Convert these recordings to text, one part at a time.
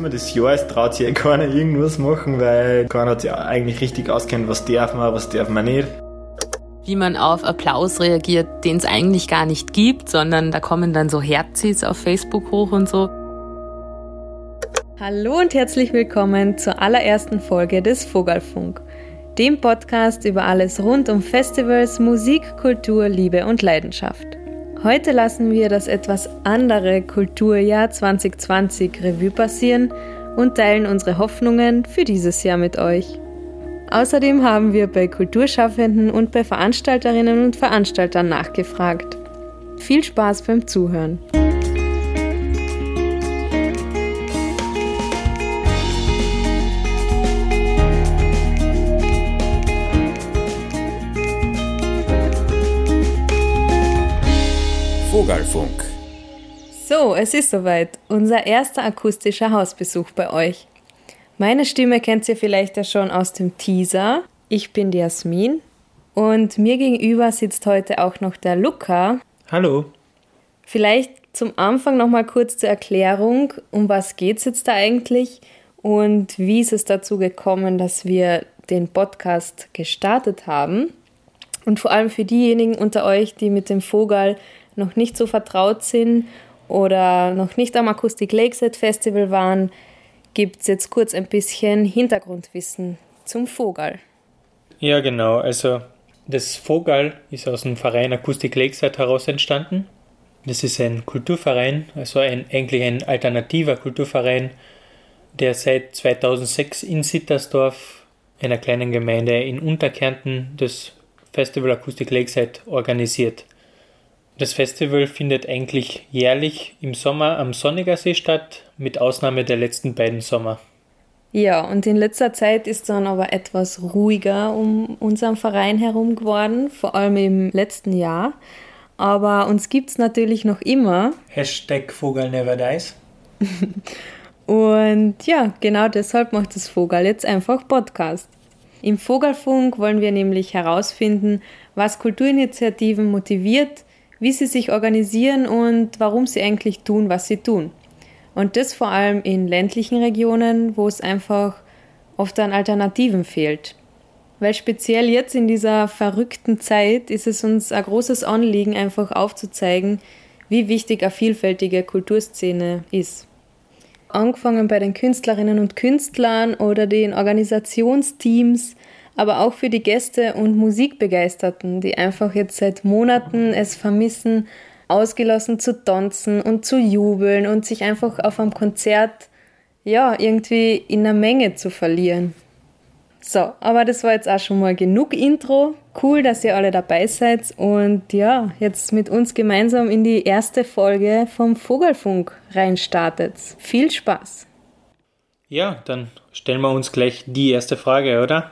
Das Jahr, es traut sich ja keiner irgendwas machen, weil keiner hat sich eigentlich richtig auskennt, was darf man, was darf man nicht. Wie man auf Applaus reagiert, den es eigentlich gar nicht gibt, sondern da kommen dann so Herzis auf Facebook hoch und so. Hallo und herzlich willkommen zur allerersten Folge des Vogelfunk, dem Podcast über alles rund um Festivals, Musik, Kultur, Liebe und Leidenschaft. Heute lassen wir das etwas andere Kulturjahr 2020 Revue passieren und teilen unsere Hoffnungen für dieses Jahr mit euch. Außerdem haben wir bei Kulturschaffenden und bei Veranstalterinnen und Veranstaltern nachgefragt. Viel Spaß beim Zuhören! Vogelfunk. So, es ist soweit. Unser erster akustischer Hausbesuch bei euch. Meine Stimme kennt ihr vielleicht ja schon aus dem Teaser. Ich bin die Jasmin und mir gegenüber sitzt heute auch noch der Luca. Hallo. Vielleicht zum Anfang noch mal kurz zur Erklärung, um was geht es jetzt da eigentlich und wie ist es dazu gekommen, dass wir den Podcast gestartet haben. Und vor allem für diejenigen unter euch, die mit dem Vogel noch nicht so vertraut sind oder noch nicht am Acoustic Lakeside Festival waren, gibt es jetzt kurz ein bisschen Hintergrundwissen zum Vogel. Ja, genau. Also das Vogel ist aus dem Verein Acoustic Lakeside heraus entstanden. Das ist ein Kulturverein, also ein, eigentlich ein alternativer Kulturverein, der seit 2006 in Sittersdorf, einer kleinen Gemeinde in Unterkärnten, das Festival Acoustic Lakeside organisiert. Das Festival findet eigentlich jährlich im Sommer am Sonnigersee statt, mit Ausnahme der letzten beiden Sommer. Ja, und in letzter Zeit ist dann aber etwas ruhiger um unseren Verein herum geworden, vor allem im letzten Jahr. Aber uns gibt es natürlich noch immer. Hashtag Vogel never dies. und ja, genau deshalb macht das Vogel jetzt einfach Podcast. Im Vogelfunk wollen wir nämlich herausfinden, was Kulturinitiativen motiviert, wie sie sich organisieren und warum sie eigentlich tun, was sie tun. Und das vor allem in ländlichen Regionen, wo es einfach oft an Alternativen fehlt. Weil speziell jetzt in dieser verrückten Zeit ist es uns ein großes Anliegen, einfach aufzuzeigen, wie wichtig eine vielfältige Kulturszene ist. Angefangen bei den Künstlerinnen und Künstlern oder den Organisationsteams, aber auch für die Gäste und Musikbegeisterten, die einfach jetzt seit Monaten es vermissen, ausgelassen zu tanzen und zu jubeln und sich einfach auf einem Konzert ja irgendwie in der Menge zu verlieren. So, aber das war jetzt auch schon mal genug Intro. Cool, dass ihr alle dabei seid und ja, jetzt mit uns gemeinsam in die erste Folge vom Vogelfunk reinstartet. Viel Spaß! Ja, dann stellen wir uns gleich die erste Frage, oder?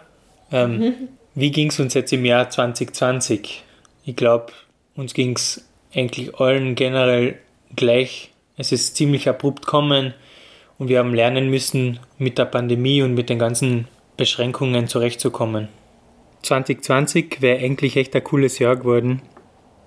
Ähm, mhm. Wie ging es uns jetzt im Jahr 2020? Ich glaube, uns ging es eigentlich allen generell gleich. Es ist ziemlich abrupt gekommen und wir haben lernen müssen, mit der Pandemie und mit den ganzen Beschränkungen zurechtzukommen. 2020 wäre eigentlich echt ein cooles Jahr geworden.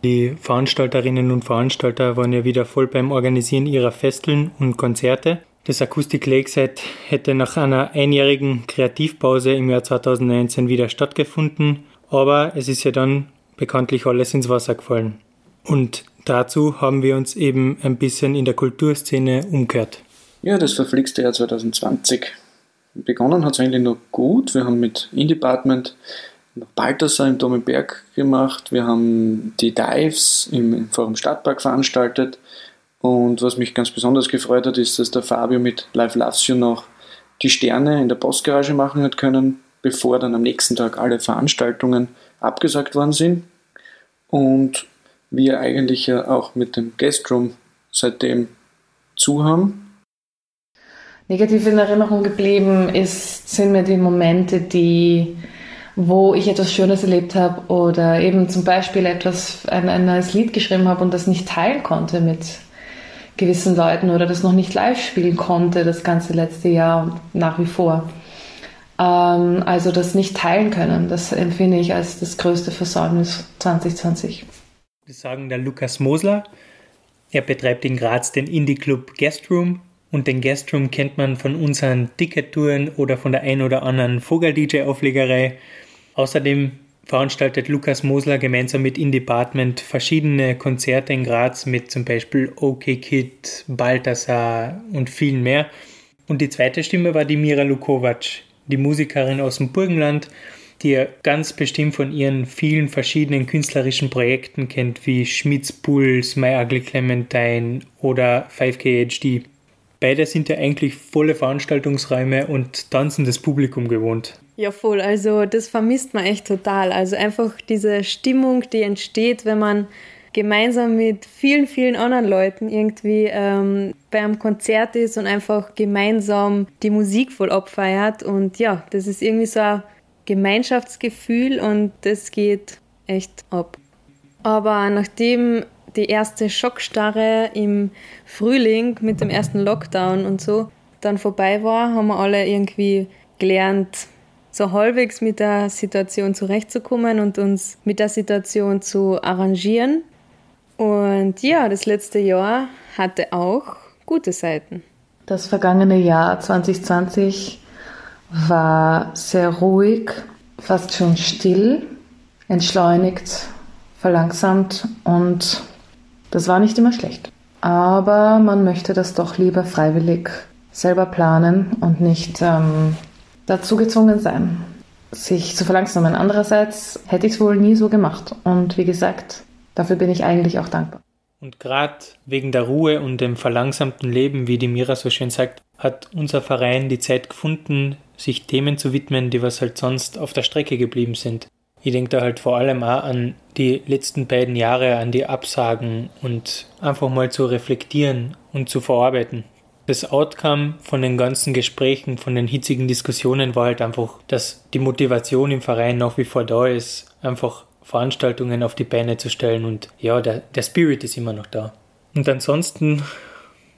Die Veranstalterinnen und Veranstalter waren ja wieder voll beim Organisieren ihrer Festeln und Konzerte. Das Acoustic Lakeside hätte nach einer einjährigen Kreativpause im Jahr 2019 wieder stattgefunden, aber es ist ja dann bekanntlich alles ins Wasser gefallen. Und dazu haben wir uns eben ein bisschen in der Kulturszene umgehört. Ja, das verflixte Jahr 2020. Begonnen hat es eigentlich noch gut. Wir haben mit In-Department noch Balthasar im Dom Berg gemacht. Wir haben die Dives im Forum Stadtpark veranstaltet. Und was mich ganz besonders gefreut hat, ist, dass der Fabio mit Live Loves noch die Sterne in der Postgarage machen hat können, bevor dann am nächsten Tag alle Veranstaltungen abgesagt worden sind. Und wir eigentlich ja auch mit dem Guestroom seitdem zu haben. Negativ in Erinnerung geblieben ist, sind mir die Momente, die, wo ich etwas Schönes erlebt habe oder eben zum Beispiel etwas, ein, ein neues Lied geschrieben habe und das nicht teilen konnte mit gewissen Leuten oder das noch nicht live spielen konnte, das ganze letzte Jahr und nach wie vor. Ähm, also das nicht teilen können, das empfinde ich als das größte Versäumnis 2020. Das sagen der Lukas Mosler. Er betreibt in Graz den Indie-Club Guestroom und den Guestroom kennt man von unseren Tickettouren oder von der ein oder anderen Vogel-DJ-Auflegerei. Außerdem veranstaltet Lukas Mosler gemeinsam mit In Department verschiedene Konzerte in Graz mit zum Beispiel OK Kid, Balthasar und vielen mehr. Und die zweite Stimme war die Mira Lukovac, die Musikerin aus dem Burgenland, die ihr ganz bestimmt von ihren vielen verschiedenen künstlerischen Projekten kennt, wie Schmitz Puls, My Ugly Clementine oder 5K HD. Beide sind ja eigentlich volle Veranstaltungsräume und tanzendes Publikum gewohnt. Ja, voll. Also das vermisst man echt total. Also einfach diese Stimmung, die entsteht, wenn man gemeinsam mit vielen, vielen anderen Leuten irgendwie ähm, bei einem Konzert ist und einfach gemeinsam die Musik voll abfeiert. Und ja, das ist irgendwie so ein Gemeinschaftsgefühl und das geht echt ab. Aber nachdem die erste Schockstarre im Frühling mit dem ersten Lockdown und so dann vorbei war, haben wir alle irgendwie gelernt, so halbwegs mit der Situation zurechtzukommen und uns mit der Situation zu arrangieren. Und ja, das letzte Jahr hatte auch gute Seiten. Das vergangene Jahr 2020 war sehr ruhig, fast schon still, entschleunigt, verlangsamt und das war nicht immer schlecht. Aber man möchte das doch lieber freiwillig selber planen und nicht ähm, dazu gezwungen sein, sich zu verlangsamen. Andererseits hätte ich es wohl nie so gemacht. Und wie gesagt, dafür bin ich eigentlich auch dankbar. Und gerade wegen der Ruhe und dem verlangsamten Leben, wie die Mira so schön sagt, hat unser Verein die Zeit gefunden, sich Themen zu widmen, die was halt sonst auf der Strecke geblieben sind. Ich denke da halt vor allem auch an die letzten beiden Jahre, an die Absagen und einfach mal zu reflektieren und zu verarbeiten. Das Outcome von den ganzen Gesprächen, von den hitzigen Diskussionen war halt einfach, dass die Motivation im Verein nach wie vor da ist, einfach Veranstaltungen auf die Beine zu stellen und ja, der, der Spirit ist immer noch da. Und ansonsten,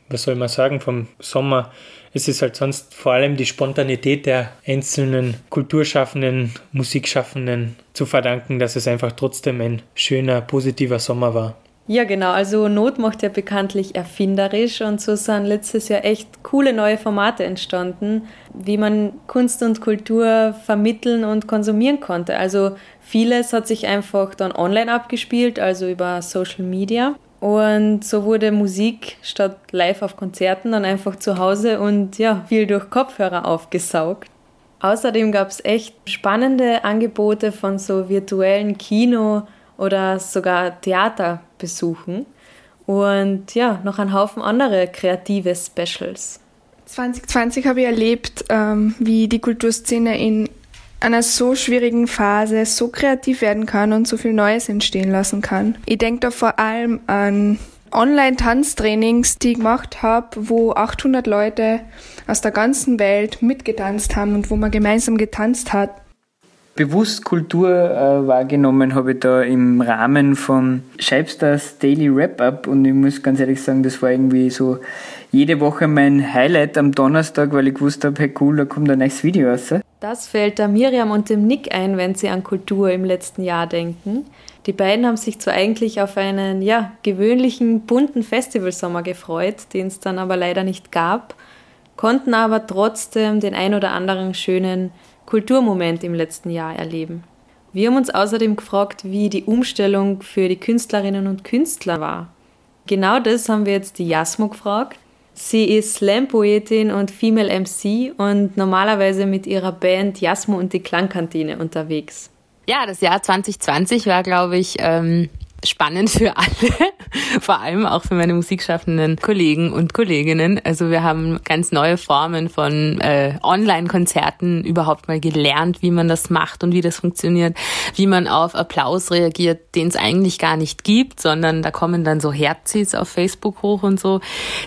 was soll man sagen vom Sommer? Es ist halt sonst vor allem die Spontanität der einzelnen Kulturschaffenden, Musikschaffenden zu verdanken, dass es einfach trotzdem ein schöner, positiver Sommer war. Ja, genau. Also Not macht ja bekanntlich erfinderisch und so sind letztes Jahr echt coole neue Formate entstanden, wie man Kunst und Kultur vermitteln und konsumieren konnte. Also vieles hat sich einfach dann online abgespielt, also über Social Media. Und so wurde Musik statt live auf Konzerten dann einfach zu Hause und ja, viel durch Kopfhörer aufgesaugt. Außerdem gab es echt spannende Angebote von so virtuellen Kino- oder sogar Theaterbesuchen. Und ja, noch ein Haufen andere kreative Specials. 2020 habe ich erlebt, ähm, wie die Kulturszene in einer so schwierigen Phase so kreativ werden kann und so viel Neues entstehen lassen kann. Ich denke da vor allem an Online-Tanztrainings, die ich gemacht habe, wo 800 Leute aus der ganzen Welt mitgetanzt haben und wo man gemeinsam getanzt hat. Bewusst Kultur äh, wahrgenommen habe ich da im Rahmen von Scheibsters Daily Wrap-Up und ich muss ganz ehrlich sagen, das war irgendwie so jede Woche mein Highlight am Donnerstag, weil ich gewusst habe, hey cool, da kommt ein neues Video raus. Das fällt der Miriam und dem Nick ein, wenn sie an Kultur im letzten Jahr denken. Die beiden haben sich zwar eigentlich auf einen ja, gewöhnlichen, bunten Festivalsommer gefreut, den es dann aber leider nicht gab, konnten aber trotzdem den ein oder anderen schönen Kulturmoment im letzten Jahr erleben. Wir haben uns außerdem gefragt, wie die Umstellung für die Künstlerinnen und Künstler war. Genau das haben wir jetzt die Jasmo gefragt. Sie ist Slam-Poetin und Female MC und normalerweise mit ihrer Band Jasmo und die Klangkantine unterwegs. Ja, das Jahr 2020 war, glaube ich, ähm, spannend für alle, vor allem auch für meine musikschaffenden Kollegen und Kolleginnen. Also wir haben ganz neue Formen von äh, Online-Konzerten überhaupt mal gelernt, wie man das macht und wie das funktioniert, wie man auf Applaus reagiert, den es eigentlich gar nicht gibt, sondern da kommen dann so Herzis auf Facebook hoch und so.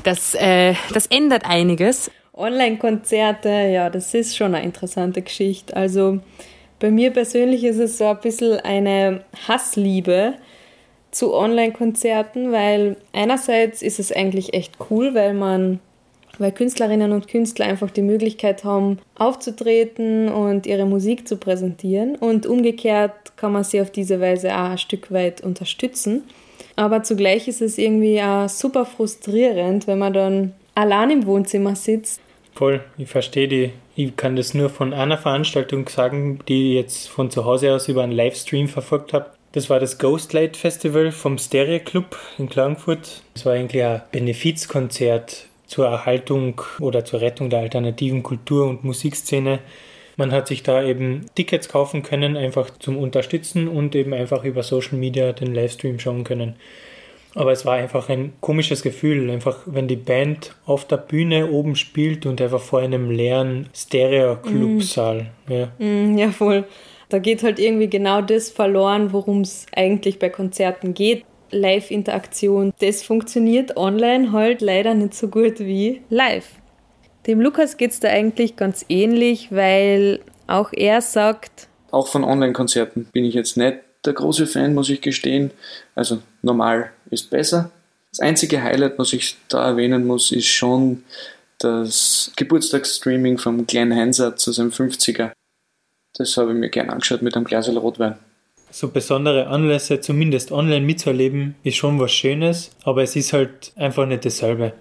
Das, äh, das ändert einiges. Online-Konzerte, ja, das ist schon eine interessante Geschichte. Also bei mir persönlich ist es so ein bisschen eine Hassliebe zu Online-Konzerten, weil einerseits ist es eigentlich echt cool, weil man weil Künstlerinnen und Künstler einfach die Möglichkeit haben, aufzutreten und ihre Musik zu präsentieren. Und umgekehrt kann man sie auf diese Weise auch ein Stück weit unterstützen. Aber zugleich ist es irgendwie auch super frustrierend, wenn man dann allein im Wohnzimmer sitzt. Voll, ich verstehe die. Ich kann das nur von einer Veranstaltung sagen, die ich jetzt von zu Hause aus über einen Livestream verfolgt habe. Das war das Ghostlight Festival vom Stereo Club in Klagenfurt. Das war eigentlich ein Benefizkonzert zur Erhaltung oder zur Rettung der alternativen Kultur- und Musikszene. Man hat sich da eben Tickets kaufen können, einfach zum Unterstützen und eben einfach über Social Media den Livestream schauen können. Aber es war einfach ein komisches Gefühl, einfach wenn die Band auf der Bühne oben spielt und einfach vor einem leeren Stereo-Club-Saal. Mm. Ja. Mm, ja, voll. Da geht halt irgendwie genau das verloren, worum es eigentlich bei Konzerten geht. Live-Interaktion, das funktioniert online halt leider nicht so gut wie live. Dem Lukas geht es da eigentlich ganz ähnlich, weil auch er sagt, auch von Online-Konzerten bin ich jetzt nicht der große Fan, muss ich gestehen. Also normal ist besser. Das einzige Highlight, was ich da erwähnen muss, ist schon das Geburtstagsstreaming vom kleinen Heinzer zu seinem 50er. Das habe ich mir gern angeschaut mit einem Glas Rotwein. So besondere Anlässe, zumindest online mitzuerleben, ist schon was Schönes, aber es ist halt einfach nicht dasselbe.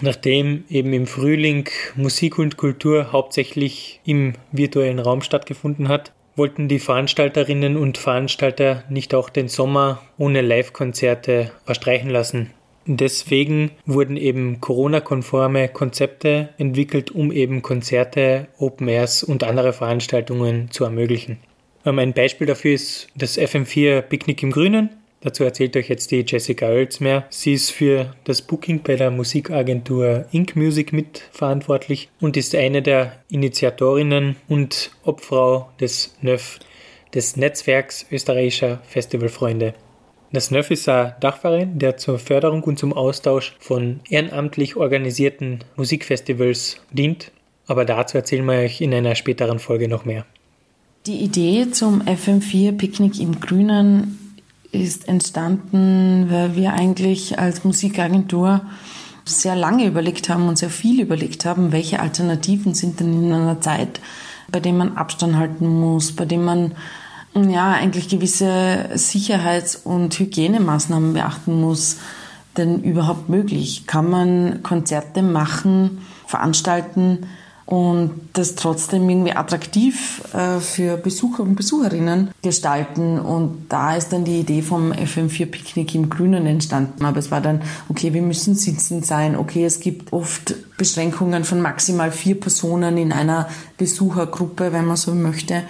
Nachdem eben im Frühling Musik und Kultur hauptsächlich im virtuellen Raum stattgefunden hat, wollten die Veranstalterinnen und Veranstalter nicht auch den Sommer ohne Live-Konzerte verstreichen lassen. Deswegen wurden eben Corona-konforme Konzepte entwickelt, um eben Konzerte, Open Airs und andere Veranstaltungen zu ermöglichen. Ähm, ein Beispiel dafür ist das FM4 Picknick im Grünen. Dazu erzählt euch jetzt die Jessica Oels mehr. Sie ist für das Booking bei der Musikagentur Ink Music mitverantwortlich und ist eine der Initiatorinnen und Obfrau des NÖF, des Netzwerks österreichischer Festivalfreunde. Das NÖF ist ein Dachverein, der zur Förderung und zum Austausch von ehrenamtlich organisierten Musikfestivals dient. Aber dazu erzählen wir euch in einer späteren Folge noch mehr. Die Idee zum FM4 Picknick im Grünen ist entstanden, weil wir eigentlich als Musikagentur sehr lange überlegt haben und sehr viel überlegt haben, welche Alternativen sind denn in einer Zeit, bei der man Abstand halten muss, bei dem man ja eigentlich gewisse Sicherheits- und Hygienemaßnahmen beachten muss, denn überhaupt möglich? Kann man Konzerte machen, veranstalten, und das trotzdem irgendwie attraktiv äh, für Besucher und Besucherinnen gestalten. Und da ist dann die Idee vom FM4-Picknick im Grünen entstanden. Aber es war dann, okay, wir müssen sitzend sein. Okay, es gibt oft Beschränkungen von maximal vier Personen in einer Besuchergruppe, wenn man so möchte.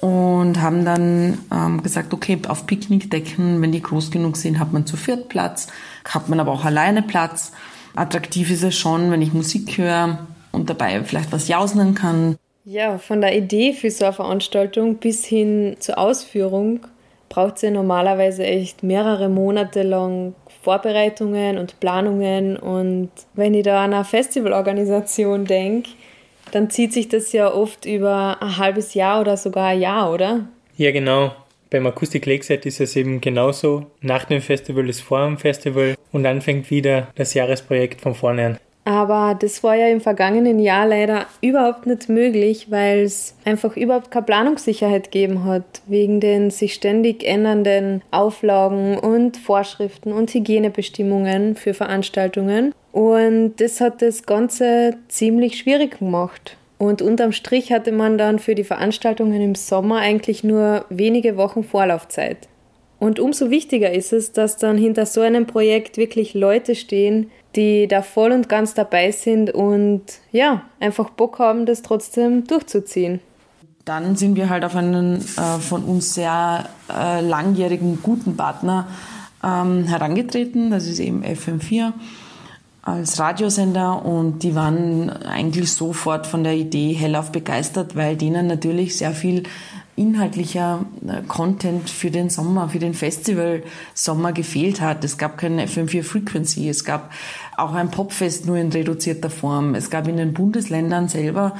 Und haben dann ähm, gesagt, okay, auf Picknickdecken, wenn die groß genug sind, hat man zu viert Platz, hat man aber auch alleine Platz. Attraktiv ist es schon, wenn ich Musik höre, und dabei vielleicht was jausen kann. Ja, von der Idee für so eine Veranstaltung bis hin zur Ausführung braucht es ja normalerweise echt mehrere Monate lang Vorbereitungen und Planungen. Und wenn ich da an eine Festivalorganisation denke, dann zieht sich das ja oft über ein halbes Jahr oder sogar ein Jahr, oder? Ja, genau. Beim Akustik Lakeside ist es eben genauso. Nach dem Festival ist vor dem Festival und dann fängt wieder das Jahresprojekt von vorne an. Aber das war ja im vergangenen Jahr leider überhaupt nicht möglich, weil es einfach überhaupt keine Planungssicherheit gegeben hat, wegen den sich ständig ändernden Auflagen und Vorschriften und Hygienebestimmungen für Veranstaltungen. Und das hat das Ganze ziemlich schwierig gemacht. Und unterm Strich hatte man dann für die Veranstaltungen im Sommer eigentlich nur wenige Wochen Vorlaufzeit. Und umso wichtiger ist es, dass dann hinter so einem Projekt wirklich Leute stehen, die da voll und ganz dabei sind und ja, einfach Bock haben, das trotzdem durchzuziehen. Dann sind wir halt auf einen äh, von uns sehr äh, langjährigen guten Partner ähm, herangetreten. Das ist eben FM4 als Radiosender und die waren eigentlich sofort von der Idee hellauf begeistert, weil denen natürlich sehr viel inhaltlicher äh, Content für den Sommer, für den Festival Sommer gefehlt hat. Es gab keine FM4 Frequency, es gab auch ein Popfest nur in reduzierter Form. Es gab in den Bundesländern selber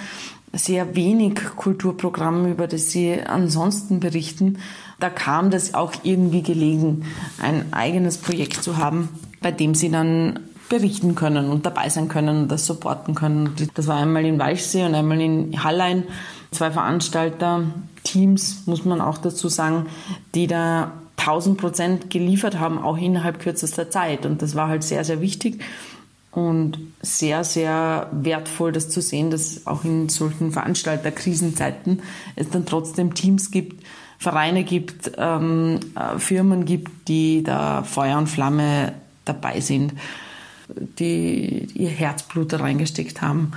sehr wenig Kulturprogramm, über das sie ansonsten berichten. Da kam das auch irgendwie gelegen, ein eigenes Projekt zu haben, bei dem sie dann berichten können und dabei sein können und das supporten können. Das war einmal in Walchsee und einmal in Hallein. Zwei Veranstalter, Teams, muss man auch dazu sagen, die da 1000 Prozent geliefert haben, auch innerhalb kürzester Zeit. Und das war halt sehr, sehr wichtig. und sehr, sehr wertvoll, das zu sehen, dass auch in solchen Veranstalterkrisenzeiten es dann trotzdem Teams gibt, Vereine gibt, ähm, äh, Firmen gibt, die da Feuer und Flamme dabei sind, die ihr Herzblut da reingesteckt haben.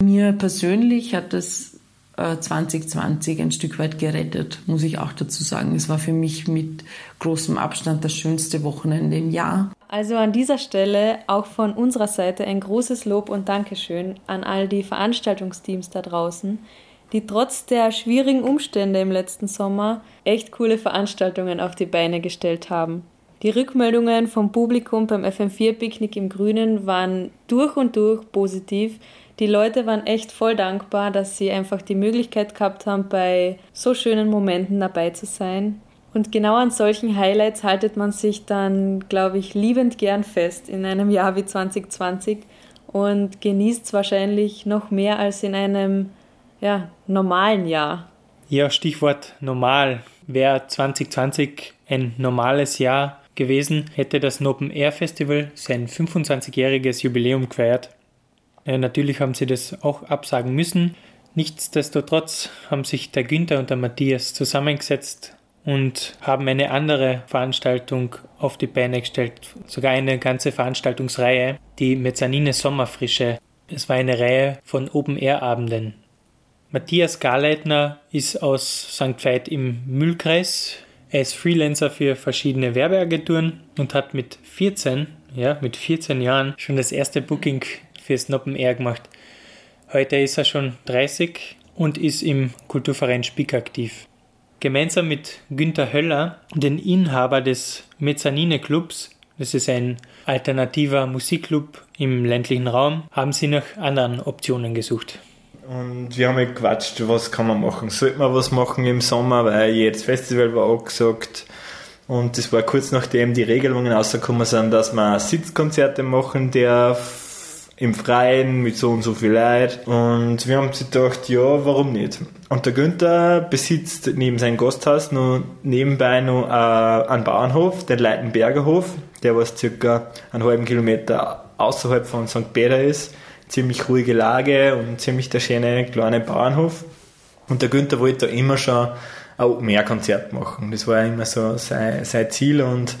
Mir persönlich hat das 2020 äh, ein Stück weit gerettet, muss ich auch dazu sagen. Es war für mich mit großem Abstand das schönste Wochenende im Jahr. Also an dieser Stelle auch von unserer Seite ein großes Lob und Dankeschön an all die Veranstaltungsteams da draußen, die trotz der schwierigen Umstände im letzten Sommer echt coole Veranstaltungen auf die Beine gestellt haben. Die Rückmeldungen vom Publikum beim FM4-Picknick im Grünen waren durch und durch positiv. Die Leute waren echt voll dankbar, dass sie einfach die Möglichkeit gehabt haben, bei so schönen Momenten dabei zu sein. Und genau an solchen Highlights haltet man sich dann, glaube ich, liebend gern fest in einem Jahr wie 2020 und genießt es wahrscheinlich noch mehr als in einem ja, normalen Jahr. Ja, Stichwort normal. Wäre 2020 ein normales Jahr gewesen, hätte das Nopen Air Festival sein 25-jähriges Jubiläum gefeiert. Äh, natürlich haben sie das auch absagen müssen. Nichtsdestotrotz haben sich der Günther und der Matthias zusammengesetzt und haben eine andere Veranstaltung auf die Beine gestellt, sogar eine ganze Veranstaltungsreihe, die Mezzanine Sommerfrische. Es war eine Reihe von Open-Air-Abenden. Matthias Garleitner ist aus St. Veit im Mühlkreis. Er ist Freelancer für verschiedene Werbeagenturen und hat mit 14, ja, mit 14 Jahren schon das erste Booking fürs Noppen Air gemacht. Heute ist er schon 30 und ist im Kulturverein Spick aktiv. Gemeinsam mit Günter Höller, den Inhaber des Mezzanine Clubs, das ist ein alternativer Musikclub im ländlichen Raum, haben sie nach anderen Optionen gesucht. Und wir haben halt gequatscht, was kann man machen. Sollte man was machen im Sommer, weil jedes Festival war angesagt. Und das war kurz nachdem die Regelungen rausgekommen sind, dass wir Sitzkonzerte machen darf im Freien mit so und so viel Leid. Und wir haben sich gedacht, ja, warum nicht? Und der Günther besitzt neben seinem Gasthaus noch nebenbei noch äh, einen Bauernhof, den Leitenberger Hof, der was circa einen halben Kilometer außerhalb von St. Peter ist ziemlich ruhige Lage und ziemlich der schöne kleine Bauernhof. Und der Günther wollte da immer schon ein Open-Air-Konzert machen. Das war immer so sein, sein Ziel und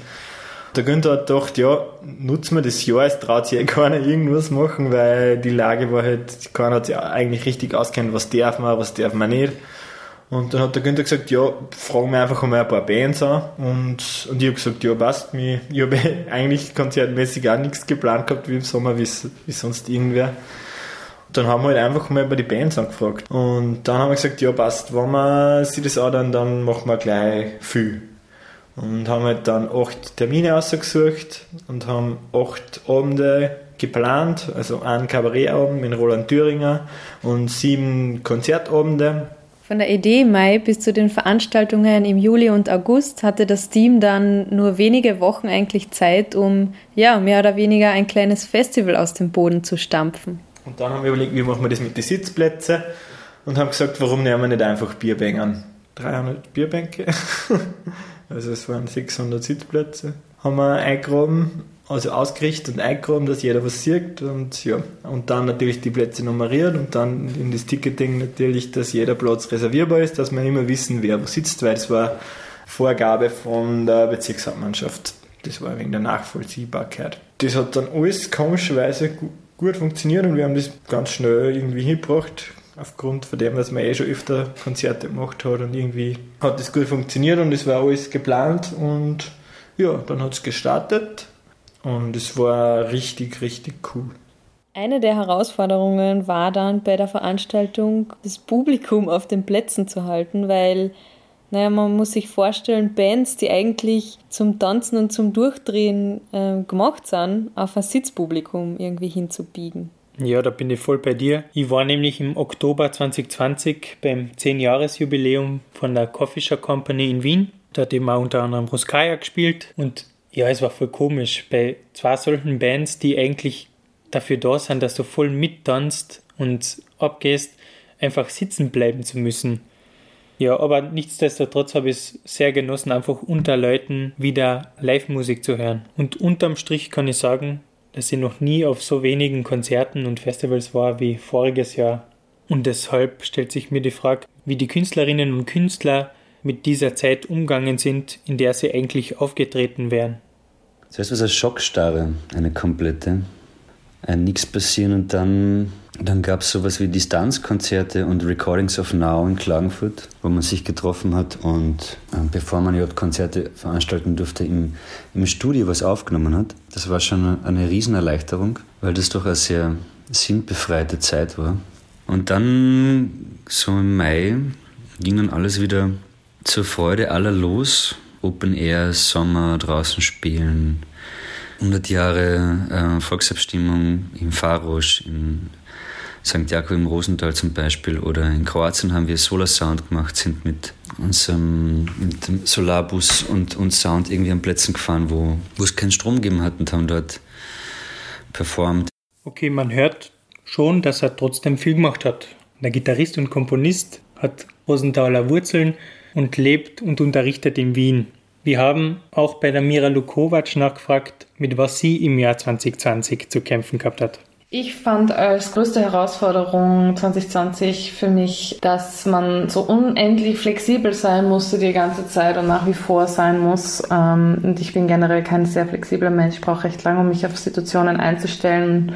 der Günther hat gedacht, ja, nutzen wir das Jahr, es traut sich eh keiner irgendwas machen, weil die Lage war halt, keiner hat sich eigentlich richtig auskennt, was darf man, was darf man nicht. Und dann hat der Günther gesagt, ja, fragen wir einfach mal ein paar Bands an. Und, und ich habe gesagt, ja, passt. Ich, ich habe eigentlich konzertmäßig auch nichts geplant gehabt wie im Sommer, wie, wie sonst irgendwer. Und dann haben wir halt einfach mal bei die Bands angefragt. Und dann haben wir gesagt, ja, passt. Wenn wir sich das anhören, dann machen wir gleich viel. Und haben halt dann acht Termine ausgesucht und haben acht Abende geplant, also einen Kabarettabend mit Roland Thüringer und sieben Konzertabende von der Idee im Mai bis zu den Veranstaltungen im Juli und August hatte das Team dann nur wenige Wochen eigentlich Zeit, um ja mehr oder weniger ein kleines Festival aus dem Boden zu stampfen. Und dann haben wir überlegt, wie machen wir das mit den Sitzplätzen und haben gesagt, warum nehmen wir nicht einfach Bierbänken? 300 Bierbänke, also es waren 600 Sitzplätze, haben wir eingraben also ausgerichtet und eingeräumt, dass jeder was sieht und ja, und dann natürlich die Plätze nummeriert und dann in das Ticketing natürlich, dass jeder Platz reservierbar ist, dass wir immer wissen, wer wo sitzt, weil das war Vorgabe von der Bezirkshauptmannschaft. Das war wegen der Nachvollziehbarkeit. Das hat dann alles komischerweise gut funktioniert und wir haben das ganz schnell irgendwie hingebracht aufgrund von dem, dass man eh schon öfter Konzerte gemacht hat und irgendwie hat das gut funktioniert und es war alles geplant und ja, dann hat es gestartet und es war richtig, richtig cool. Eine der Herausforderungen war dann bei der Veranstaltung, das Publikum auf den Plätzen zu halten, weil, naja, man muss sich vorstellen, Bands, die eigentlich zum Tanzen und zum Durchdrehen äh, gemacht sind, auf ein Sitzpublikum irgendwie hinzubiegen. Ja, da bin ich voll bei dir. Ich war nämlich im Oktober 2020 beim 10-Jahres-Jubiläum von der Coffee Shop Company in Wien. Da hat eben auch unter anderem Ruskaya gespielt und ja, es war voll komisch bei zwei solchen Bands, die eigentlich dafür da sind, dass du voll mittanzt und abgehst, einfach sitzen bleiben zu müssen. Ja, aber nichtsdestotrotz habe ich es sehr genossen, einfach unter Leuten wieder Live-Musik zu hören. Und unterm Strich kann ich sagen, dass sie noch nie auf so wenigen Konzerten und Festivals war wie voriges Jahr. Und deshalb stellt sich mir die Frage, wie die Künstlerinnen und Künstler mit dieser Zeit umgegangen sind, in der sie eigentlich aufgetreten wären. War es eine Schockstarre, eine komplette. Ein Nix passieren und dann, dann gab es sowas wie Distanzkonzerte und Recordings of Now in Klagenfurt, wo man sich getroffen hat und äh, bevor man überhaupt Konzerte veranstalten durfte, im, im Studio was aufgenommen hat. Das war schon eine Riesenerleichterung, weil das doch eine sehr sinnbefreite Zeit war. Und dann, so im Mai, ging dann alles wieder zur Freude aller los. Open Air, Sommer, draußen spielen, 100 Jahre äh, Volksabstimmung im Farosch, in St. Jakob im Rosental zum Beispiel oder in Kroatien haben wir Solar Sound gemacht, sind mit unserem mit dem Solarbus und, und Sound irgendwie an Plätzen gefahren, wo, wo es keinen Strom gegeben hat und haben dort performt. Okay, man hört schon, dass er trotzdem viel gemacht hat. Der Gitarrist und Komponist hat Rosenthaler Wurzeln und lebt und unterrichtet in Wien. Wir haben auch bei der Mira Lukovac nachgefragt, mit was sie im Jahr 2020 zu kämpfen gehabt hat. Ich fand als größte Herausforderung 2020 für mich, dass man so unendlich flexibel sein musste die ganze Zeit und nach wie vor sein muss. Ähm, und ich bin generell kein sehr flexibler Mensch. Ich brauche recht lange, um mich auf Situationen einzustellen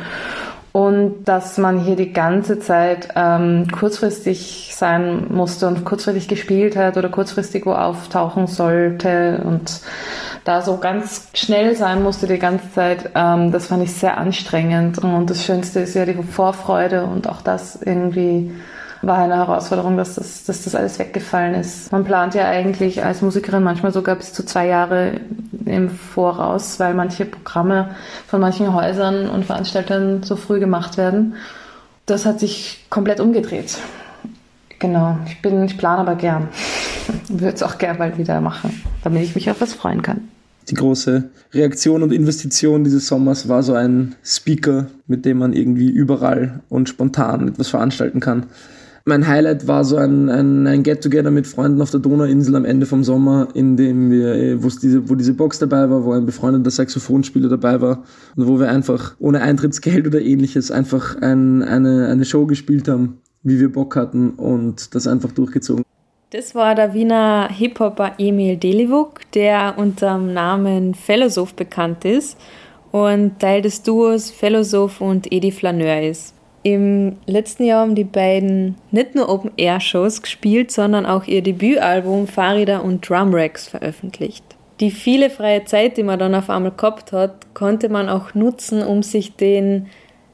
und dass man hier die ganze Zeit ähm, kurzfristig sein musste und kurzfristig gespielt hat oder kurzfristig wo auftauchen sollte und da so ganz schnell sein musste die ganze Zeit, ähm, das fand ich sehr anstrengend. Und das Schönste ist ja die Vorfreude und auch das irgendwie war eine Herausforderung, dass das, dass das alles weggefallen ist. Man plant ja eigentlich als Musikerin manchmal sogar bis zu zwei Jahre im Voraus, weil manche Programme von manchen Häusern und Veranstaltern so früh gemacht werden. Das hat sich komplett umgedreht. Genau, ich bin, ich plane aber gern. Würde es auch gern bald wieder machen, damit ich mich auf was freuen kann. Die große Reaktion und Investition dieses Sommers war so ein Speaker, mit dem man irgendwie überall und spontan etwas veranstalten kann mein Highlight war so ein, ein, ein Get-Together mit Freunden auf der Donauinsel am Ende vom Sommer, in dem wir, äh, wo diese, wo diese Box dabei war, wo ein befreundeter Saxophonspieler dabei war und wo wir einfach ohne Eintrittsgeld oder ähnliches einfach ein, eine, eine Show gespielt haben, wie wir Bock hatten und das einfach durchgezogen. Das war der Wiener Hip-Hopper Emil Delivuk, der unter dem Namen Philosoph bekannt ist und Teil des Duos Philosoph und Edi Flaneur ist. Im letzten Jahr haben die beiden nicht nur Open-Air-Shows gespielt, sondern auch ihr Debütalbum Fahrräder und Drumracks veröffentlicht. Die viele freie Zeit, die man dann auf einmal gehabt hat, konnte man auch nutzen, um sich den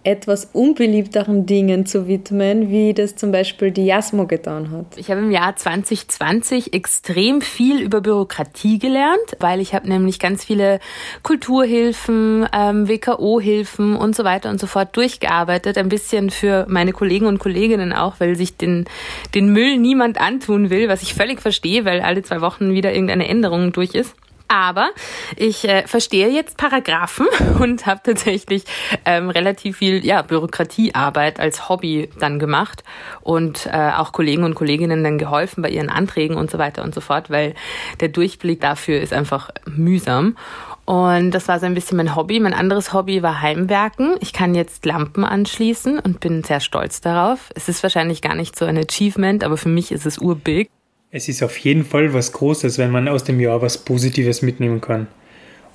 etwas unbeliebteren Dingen zu widmen, wie das zum Beispiel die Jasmo getan hat. Ich habe im Jahr 2020 extrem viel über Bürokratie gelernt, weil ich habe nämlich ganz viele Kulturhilfen, ähm, WKO-Hilfen und so weiter und so fort durchgearbeitet. Ein bisschen für meine Kollegen und Kolleginnen auch, weil sich den, den Müll niemand antun will, was ich völlig verstehe, weil alle zwei Wochen wieder irgendeine Änderung durch ist. Aber ich äh, verstehe jetzt Paragraphen und habe tatsächlich ähm, relativ viel ja, Bürokratiearbeit als Hobby dann gemacht und äh, auch Kollegen und Kolleginnen dann geholfen bei ihren Anträgen und so weiter und so fort, weil der Durchblick dafür ist einfach mühsam. Und das war so ein bisschen mein Hobby. Mein anderes Hobby war Heimwerken. Ich kann jetzt Lampen anschließen und bin sehr stolz darauf. Es ist wahrscheinlich gar nicht so ein Achievement, aber für mich ist es urbig. Es ist auf jeden Fall was Großes, wenn man aus dem Jahr was Positives mitnehmen kann.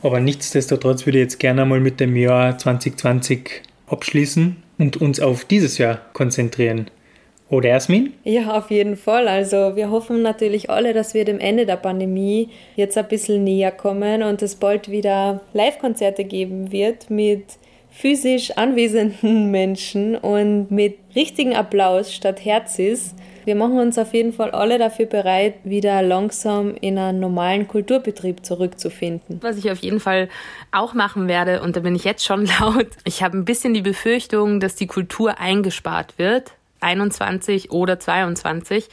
Aber nichtsdestotrotz würde ich jetzt gerne einmal mit dem Jahr 2020 abschließen und uns auf dieses Jahr konzentrieren. Oder Jasmin? Ja, auf jeden Fall. Also wir hoffen natürlich alle, dass wir dem Ende der Pandemie jetzt ein bisschen näher kommen und es bald wieder Live-Konzerte geben wird mit physisch anwesenden Menschen und mit richtigen Applaus statt Herzis. Wir machen uns auf jeden Fall alle dafür bereit, wieder langsam in einen normalen Kulturbetrieb zurückzufinden. Was ich auf jeden Fall auch machen werde, und da bin ich jetzt schon laut, ich habe ein bisschen die Befürchtung, dass die Kultur eingespart wird 21 oder 22,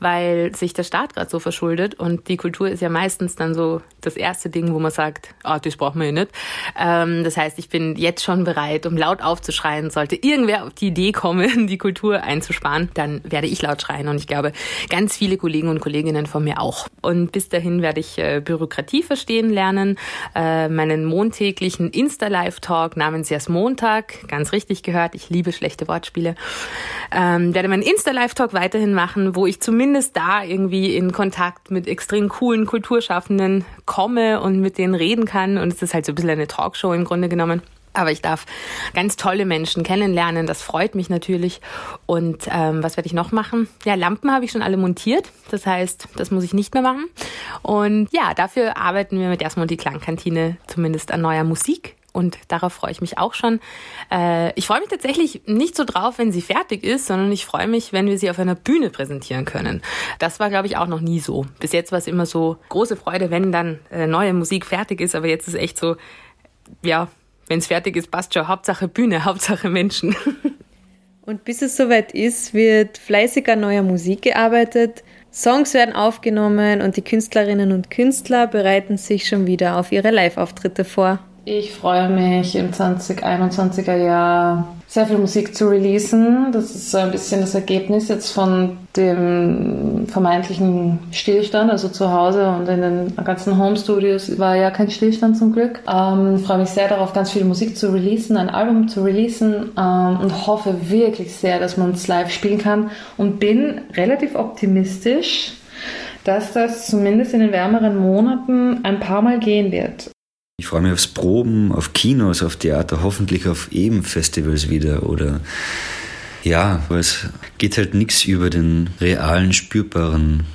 weil sich der Staat gerade so verschuldet und die Kultur ist ja meistens dann so das erste Ding, wo man sagt, ah, das brauchen wir ja nicht. Ähm, das heißt, ich bin jetzt schon bereit, um laut aufzuschreien. Sollte irgendwer auf die Idee kommen, die Kultur einzusparen, dann werde ich laut schreien und ich glaube, ganz viele Kollegen und Kolleginnen von mir auch. Und bis dahin werde ich äh, Bürokratie verstehen lernen, äh, meinen montäglichen Insta-Live-Talk namens Jas Montag, ganz richtig gehört, ich liebe schlechte Wortspiele, ähm, werde meinen Insta-Live-Talk weiterhin machen, wo ich zumindest da irgendwie in Kontakt mit extrem coolen Kulturschaffenden komme und mit denen reden kann. Und es ist halt so ein bisschen eine Talkshow im Grunde genommen. Aber ich darf ganz tolle Menschen kennenlernen. Das freut mich natürlich. Und ähm, was werde ich noch machen? Ja, Lampen habe ich schon alle montiert. Das heißt, das muss ich nicht mehr machen. Und ja, dafür arbeiten wir mit erstmal die Klangkantine zumindest an neuer Musik und darauf freue ich mich auch schon. Äh, ich freue mich tatsächlich nicht so drauf, wenn sie fertig ist, sondern ich freue mich, wenn wir sie auf einer Bühne präsentieren können. Das war, glaube ich, auch noch nie so. Bis jetzt war es immer so große Freude, wenn dann äh, neue Musik fertig ist, aber jetzt ist echt so, ja, wenn es fertig ist, passt schon. Hauptsache Bühne, Hauptsache Menschen. Und bis es soweit ist, wird fleißig an neuer Musik gearbeitet. Songs werden aufgenommen und die Künstlerinnen und Künstler bereiten sich schon wieder auf ihre Live-Auftritte vor. Ich freue mich im 2021er Jahr sehr viel Musik zu releasen. Das ist so ein bisschen das Ergebnis jetzt von dem vermeintlichen Stillstand, also zu Hause und in den ganzen Home Studios war ja kein Stillstand zum Glück. Ähm, ich freue mich sehr darauf, ganz viel Musik zu releasen, ein Album zu releasen ähm, und hoffe wirklich sehr, dass man es live spielen kann und bin relativ optimistisch, dass das zumindest in den wärmeren Monaten ein paar Mal gehen wird. Ich freue mich aufs Proben, auf Kinos, auf Theater, hoffentlich auf Eben-Festivals wieder oder ja, weil es geht halt nichts über den realen, spürbaren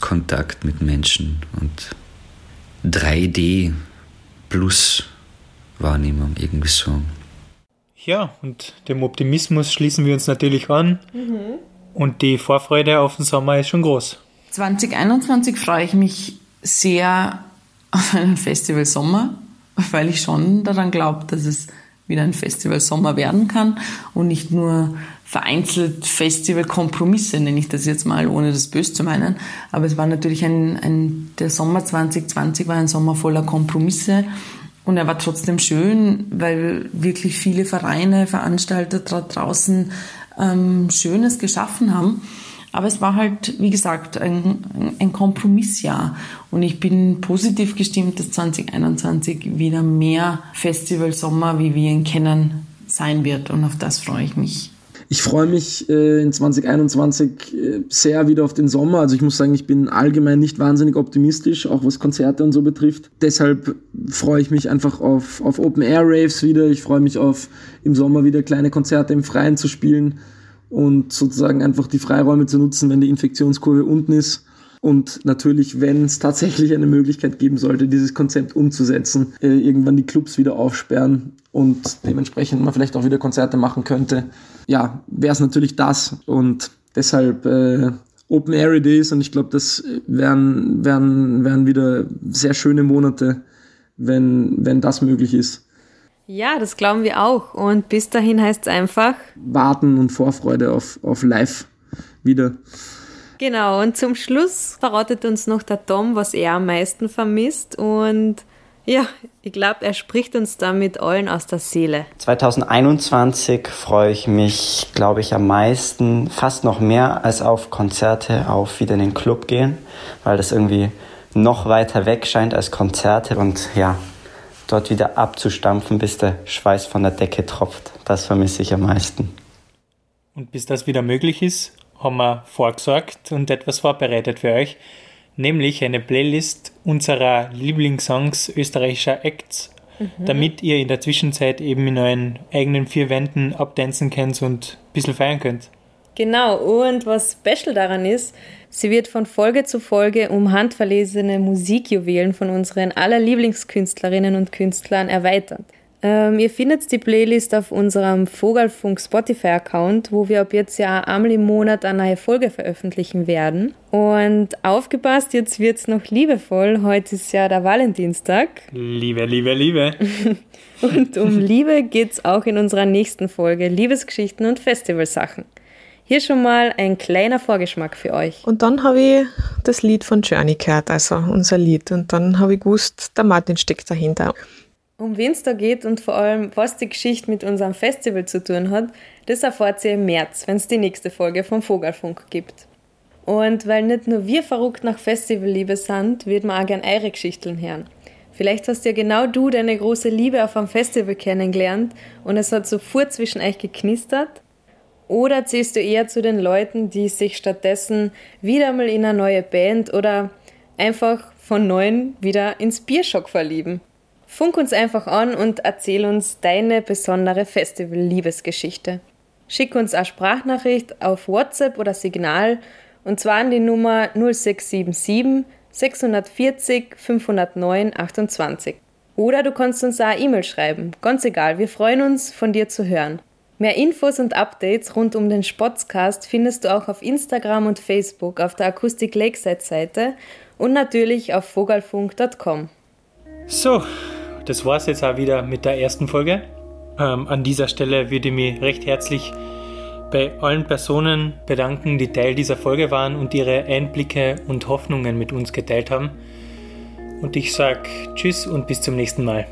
Kontakt mit Menschen und 3D plus Wahrnehmung, irgendwie so. Ja, und dem Optimismus schließen wir uns natürlich an. Mhm. Und die Vorfreude auf den Sommer ist schon groß. 2021 freue ich mich sehr auf einen Festival Sommer weil ich schon daran glaube, dass es wieder ein Festival Sommer werden kann und nicht nur vereinzelt Festivalkompromisse, nenne ich das jetzt mal, ohne das böse zu meinen. Aber es war natürlich ein, ein, der Sommer 2020 war ein Sommer voller Kompromisse und er war trotzdem schön, weil wirklich viele Vereine, Veranstalter draußen ähm, Schönes geschaffen haben. Aber es war halt, wie gesagt, ein, ein Kompromissjahr. Und ich bin positiv gestimmt, dass 2021 wieder mehr Festival Sommer, wie wir ihn kennen, sein wird. Und auf das freue ich mich. Ich freue mich äh, in 2021 äh, sehr wieder auf den Sommer. Also ich muss sagen, ich bin allgemein nicht wahnsinnig optimistisch, auch was Konzerte und so betrifft. Deshalb freue ich mich einfach auf, auf Open Air Raves wieder. Ich freue mich auf im Sommer wieder kleine Konzerte im Freien zu spielen und sozusagen einfach die Freiräume zu nutzen, wenn die Infektionskurve unten ist. Und natürlich, wenn es tatsächlich eine Möglichkeit geben sollte, dieses Konzept umzusetzen, äh, irgendwann die Clubs wieder aufsperren und dementsprechend man vielleicht auch wieder Konzerte machen könnte, ja, wäre es natürlich das. Und deshalb äh, Open Air Days und ich glaube, das wären, wären, wären wieder sehr schöne Monate, wenn, wenn das möglich ist. Ja, das glauben wir auch. Und bis dahin heißt es einfach warten und Vorfreude auf, auf live wieder. Genau, und zum Schluss verratet uns noch der Tom, was er am meisten vermisst. Und ja, ich glaube, er spricht uns damit allen aus der Seele. 2021 freue ich mich, glaube ich, am meisten, fast noch mehr als auf Konzerte, auf wieder in den Club gehen, weil das irgendwie noch weiter weg scheint als Konzerte. Und ja, dort wieder abzustampfen, bis der Schweiß von der Decke tropft. Das vermisse ich am meisten. Und bis das wieder möglich ist, haben wir vorgesorgt und etwas vorbereitet für euch, nämlich eine Playlist unserer Lieblingssongs österreichischer Acts, mhm. damit ihr in der Zwischenzeit eben in euren eigenen vier Wänden abtanzen könnt und ein bisschen feiern könnt. Genau, und was special daran ist, sie wird von Folge zu Folge um handverlesene Musikjuwelen von unseren aller Lieblingskünstlerinnen und Künstlern erweitert. Ähm, ihr findet die Playlist auf unserem Vogelfunk Spotify-Account, wo wir ab jetzt ja einmal im Monat eine neue Folge veröffentlichen werden. Und aufgepasst, jetzt wird es noch liebevoll. Heute ist ja der Valentinstag. Liebe, Liebe, Liebe. und um Liebe geht es auch in unserer nächsten Folge Liebesgeschichten und Festivalsachen. Hier schon mal ein kleiner Vorgeschmack für euch. Und dann habe ich das Lied von Journey gehört, also unser Lied. Und dann habe ich gewusst, der Martin steckt dahinter. Um wen es da geht und vor allem, was die Geschichte mit unserem Festival zu tun hat, das erfahrt ihr im März, wenn es die nächste Folge vom Vogelfunk gibt. Und weil nicht nur wir verrückt nach Festivalliebe sind, wird man auch gern eure Geschichten hören. Vielleicht hast ja genau du deine große Liebe auf einem Festival kennengelernt und es hat sofort zwischen euch geknistert. Oder zählst du eher zu den Leuten, die sich stattdessen wieder mal in eine neue Band oder einfach von neuem wieder ins Bierschock verlieben? Funk uns einfach an und erzähl uns deine besondere Festival-Liebesgeschichte. Schick uns eine Sprachnachricht auf WhatsApp oder Signal und zwar an die Nummer 0677 640 509 28. Oder du kannst uns auch eine E-Mail schreiben. Ganz egal, wir freuen uns, von dir zu hören. Mehr Infos und Updates rund um den Spotscast findest du auch auf Instagram und Facebook auf der Akustik Lakeside Seite und natürlich auf vogelfunk.com. So, das war's jetzt auch wieder mit der ersten Folge. Ähm, an dieser Stelle würde ich mich recht herzlich bei allen Personen bedanken, die Teil dieser Folge waren und ihre Einblicke und Hoffnungen mit uns geteilt haben. Und ich sage Tschüss und bis zum nächsten Mal.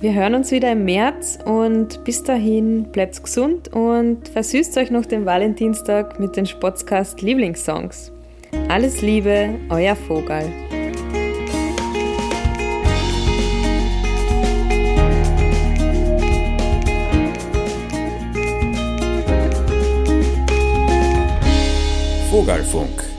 Wir hören uns wieder im März und bis dahin bleibt gesund und versüßt euch noch den Valentinstag mit den Spotscast Lieblingssongs. Alles Liebe, euer Vogel. Vogelfunk